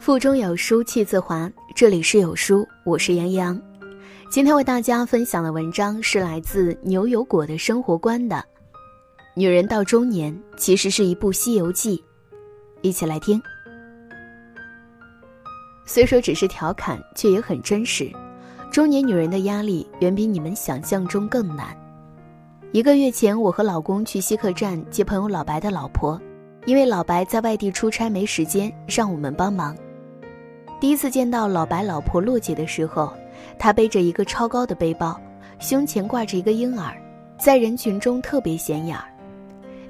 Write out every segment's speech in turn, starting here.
腹中有书气自华，这里是有书，我是杨洋。今天为大家分享的文章是来自牛油果的生活观的。女人到中年其实是一部《西游记》，一起来听。虽说只是调侃，却也很真实。中年女人的压力远比你们想象中更难。一个月前，我和老公去西客站接朋友老白的老婆，因为老白在外地出差没时间，让我们帮忙。第一次见到老白老婆洛姐的时候，她背着一个超高的背包，胸前挂着一个婴儿，在人群中特别显眼儿。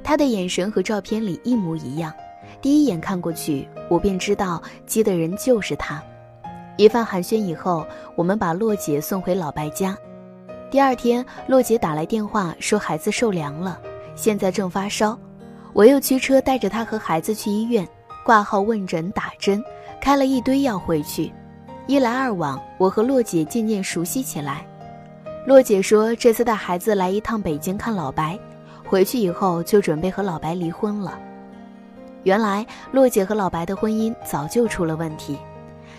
她的眼神和照片里一模一样，第一眼看过去，我便知道接的人就是她。一番寒暄以后，我们把洛姐送回老白家。第二天，洛姐打来电话说孩子受凉了，现在正发烧，我又驱车带着她和孩子去医院挂号问诊打针。开了一堆药回去，一来二往，我和洛姐渐渐熟悉起来。洛姐说，这次带孩子来一趟北京看老白，回去以后就准备和老白离婚了。原来，洛姐和老白的婚姻早就出了问题，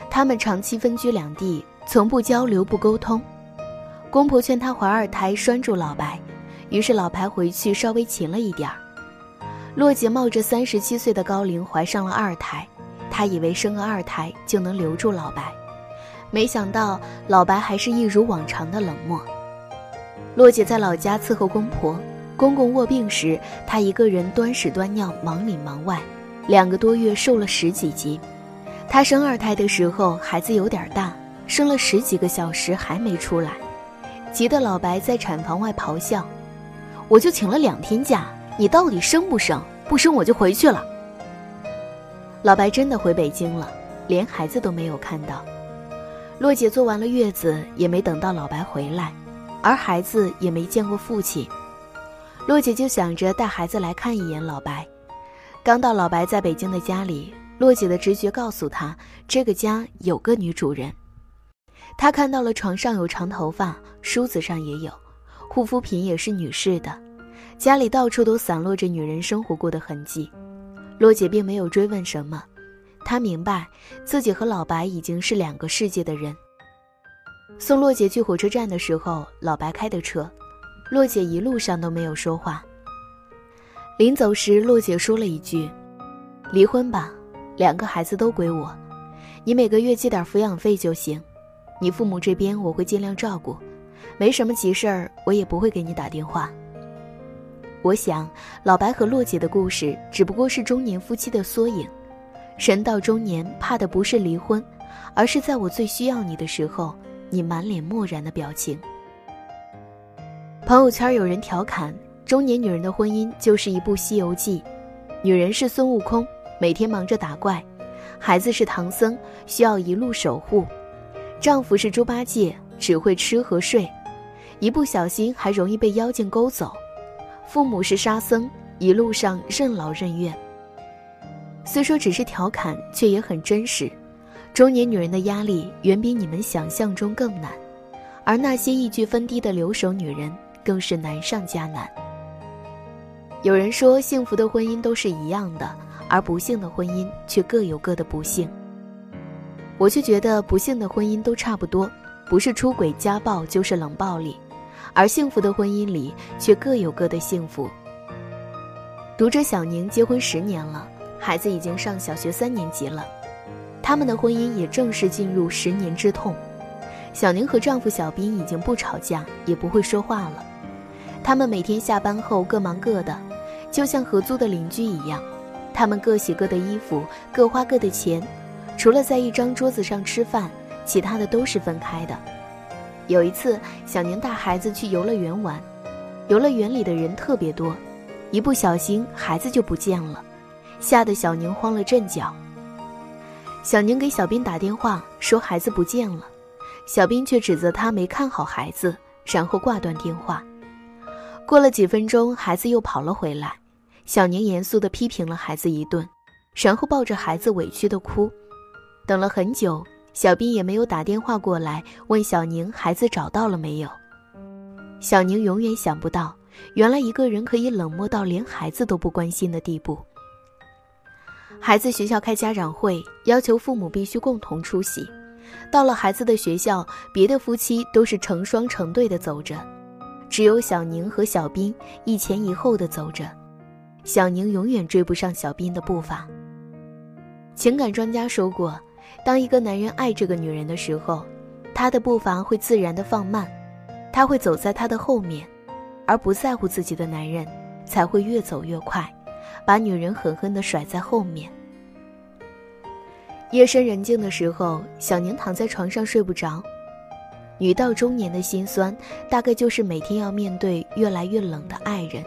他们长期分居两地，从不交流不沟通。公婆劝她怀二胎拴住老白，于是老白回去稍微勤了一点儿。洛姐冒着三十七岁的高龄怀上了二胎。她以为生个二胎就能留住老白，没想到老白还是一如往常的冷漠。洛姐在老家伺候公婆，公公卧病时，她一个人端屎端尿，忙里忙外，两个多月瘦了十几斤。她生二胎的时候，孩子有点大，生了十几个小时还没出来，急得老白在产房外咆哮：“我就请了两天假，你到底生不生？不生我就回去了。”老白真的回北京了，连孩子都没有看到。洛姐坐完了月子，也没等到老白回来，而孩子也没见过父亲。洛姐就想着带孩子来看一眼老白。刚到老白在北京的家里，洛姐的直觉告诉她，这个家有个女主人。她看到了床上有长头发，梳子上也有，护肤品也是女士的，家里到处都散落着女人生活过的痕迹。洛姐并没有追问什么，她明白自己和老白已经是两个世界的人。送洛姐去火车站的时候，老白开的车，洛姐一路上都没有说话。临走时，洛姐说了一句：“离婚吧，两个孩子都归我，你每个月寄点抚养费就行。你父母这边我会尽量照顾，没什么急事儿，我也不会给你打电话。”我想，老白和洛姐的故事只不过是中年夫妻的缩影。人到中年，怕的不是离婚，而是在我最需要你的时候，你满脸漠然的表情。朋友圈有人调侃，中年女人的婚姻就是一部《西游记》，女人是孙悟空，每天忙着打怪；孩子是唐僧，需要一路守护；丈夫是猪八戒，只会吃和睡，一不小心还容易被妖精勾走。父母是沙僧，一路上任劳任怨。虽说只是调侃，却也很真实。中年女人的压力远比你们想象中更难，而那些一居分低的留守女人更是难上加难。有人说，幸福的婚姻都是一样的，而不幸的婚姻却各有各的不幸。我却觉得，不幸的婚姻都差不多，不是出轨、家暴，就是冷暴力。而幸福的婚姻里却各有各的幸福。读者小宁结婚十年了，孩子已经上小学三年级了，他们的婚姻也正式进入十年之痛。小宁和丈夫小斌已经不吵架，也不会说话了。他们每天下班后各忙各的，就像合租的邻居一样。他们各洗各的衣服，各花各的钱，除了在一张桌子上吃饭，其他的都是分开的。有一次，小宁带孩子去游乐园玩，游乐园里的人特别多，一不小心孩子就不见了，吓得小宁慌了阵脚。小宁给小斌打电话说孩子不见了，小斌却指责他没看好孩子，然后挂断电话。过了几分钟，孩子又跑了回来，小宁严肃地批评了孩子一顿，然后抱着孩子委屈地哭，等了很久。小斌也没有打电话过来问小宁孩子找到了没有。小宁永远想不到，原来一个人可以冷漠到连孩子都不关心的地步。孩子学校开家长会，要求父母必须共同出席。到了孩子的学校，别的夫妻都是成双成对的走着，只有小宁和小斌一前一后的走着。小宁永远追不上小斌的步伐。情感专家说过，当一个男人爱这个女人的时候，他的步伐会自然的放慢，他会走在她的后面，而不在乎自己的男人才会越走越快，把女人狠狠的甩在后面。夜深人静的时候，小宁躺在床上睡不着。女到中年的心酸，大概就是每天要面对越来越冷的爱人、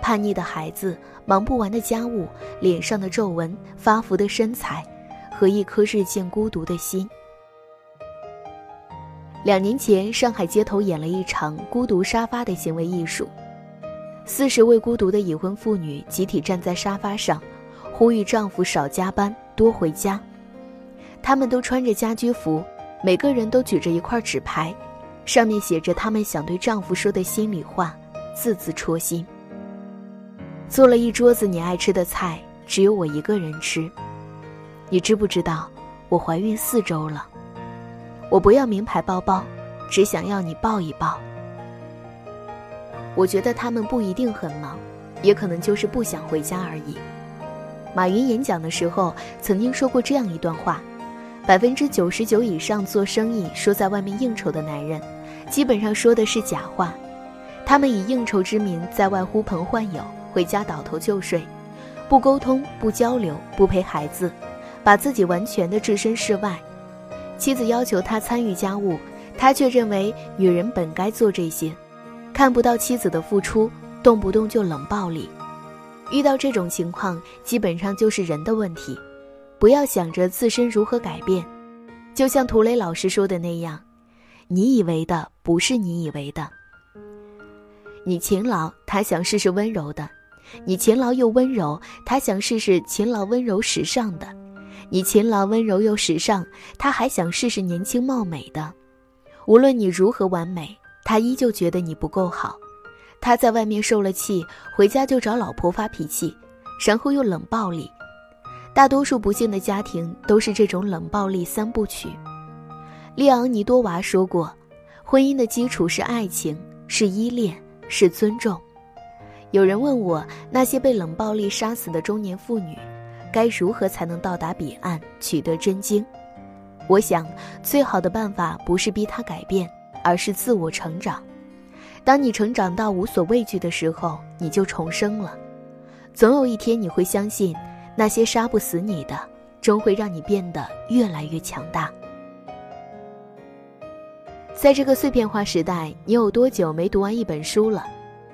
叛逆的孩子、忙不完的家务、脸上的皱纹、发福的身材，和一颗日渐孤独的心。两年前，上海街头演了一场孤独沙发的行为艺术，四十位孤独的已婚妇女集体站在沙发上，呼吁丈夫少加班、多回家。她们都穿着家居服，每个人都举着一块纸牌，上面写着她们想对丈夫说的心里话，字字戳心。做了一桌子你爱吃的菜，只有我一个人吃。你知不知道，我怀孕四周了？我不要名牌包包，只想要你抱一抱。我觉得他们不一定很忙，也可能就是不想回家而已。马云演讲的时候曾经说过这样一段话。百分之九十九以上做生意说在外面应酬的男人，基本上说的是假话。他们以应酬之名在外呼朋唤友，回家倒头就睡，不沟通、不交流、不陪孩子，把自己完全的置身事外。妻子要求他参与家务，他却认为女人本该做这些，看不到妻子的付出，动不动就冷暴力。遇到这种情况，基本上就是人的问题。不要想着自身如何改变，就像涂磊老师说的那样，你以为的不是你以为的。你勤劳，他想试试温柔的；你勤劳又温柔，他想试试勤劳温柔时尚的；你勤劳温柔又时尚，他还想试试年轻貌美的。无论你如何完美，他依旧觉得你不够好。他在外面受了气，回家就找老婆发脾气，然后又冷暴力。大多数不幸的家庭都是这种冷暴力三部曲。利昂尼多娃说过：“婚姻的基础是爱情，是依恋，是尊重。”有人问我，那些被冷暴力杀死的中年妇女，该如何才能到达彼岸，取得真经？我想，最好的办法不是逼他改变，而是自我成长。当你成长到无所畏惧的时候，你就重生了。总有一天，你会相信。那些杀不死你的，终会让你变得越来越强大。在这个碎片化时代，你有多久没读完一本书了？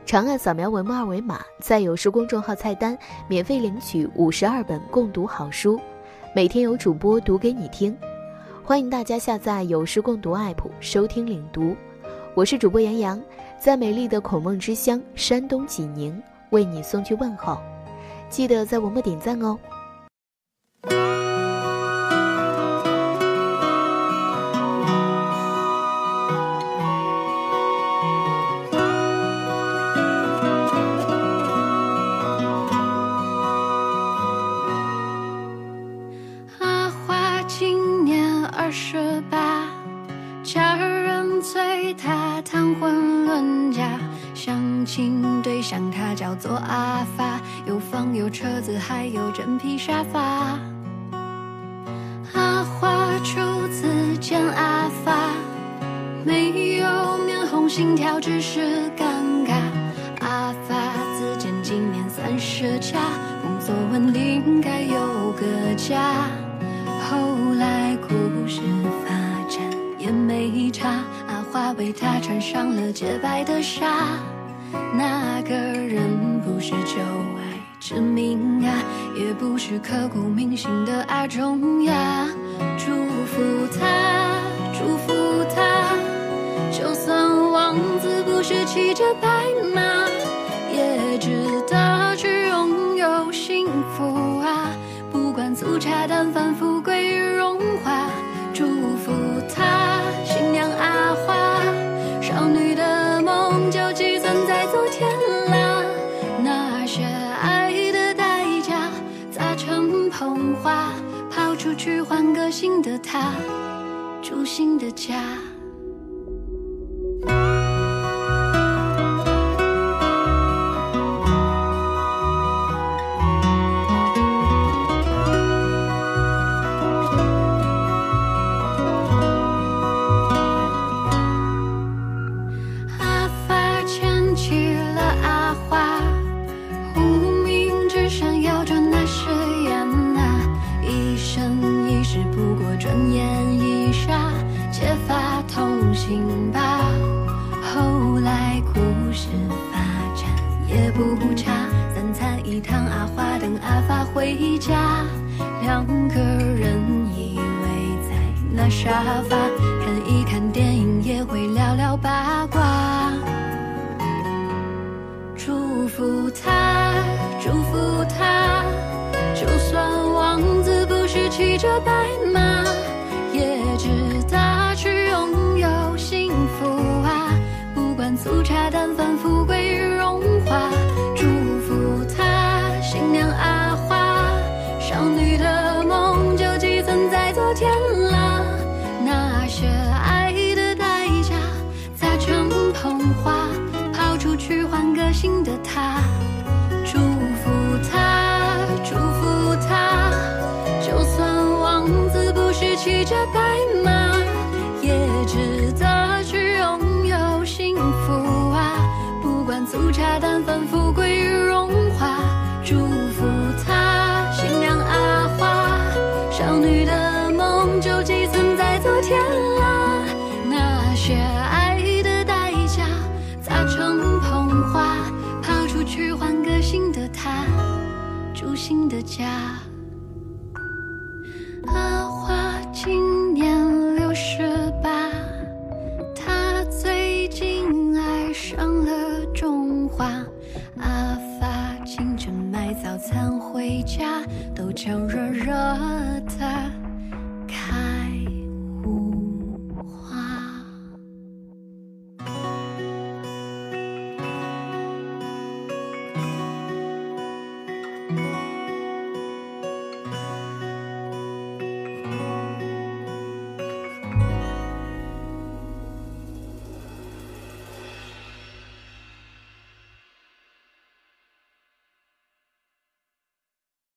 长按扫描文末二维码，在有书公众号菜单免费领取五十二本共读好书，每天有主播读给你听。欢迎大家下载有书共读 app 收听领读。我是主播杨洋，在美丽的孔孟之乡山东济宁为你送去问候。记得在文末点赞哦。二十八，家人催他谈婚论嫁。相亲对象他叫做阿发，有房有车子，还有真皮沙发。阿花初次见阿发，没有面红心跳，只是尴尬。阿发自荐今年三十加，工作稳定，该有个家。故事发展也没差，阿花为他穿上了洁白的纱。那个人不是旧爱之名啊，也不是刻骨铭心的阿忠呀。童话，跑出去换个新的他，住新的家。沙发看一看电影，也会聊聊八卦。祝福他，祝福他，就算王子不是骑着白马，也值得去拥有幸福啊！不管粗茶淡饭，富贵荣华。骑着白马，也值得去拥有幸福啊！不管粗茶淡饭，富贵与荣华。祝福他，新娘阿花，少女的梦就寄存在昨天啊。那些爱的代价砸成捧花，抛出去换个。新的家，阿花今早餐回家，豆浆热热的。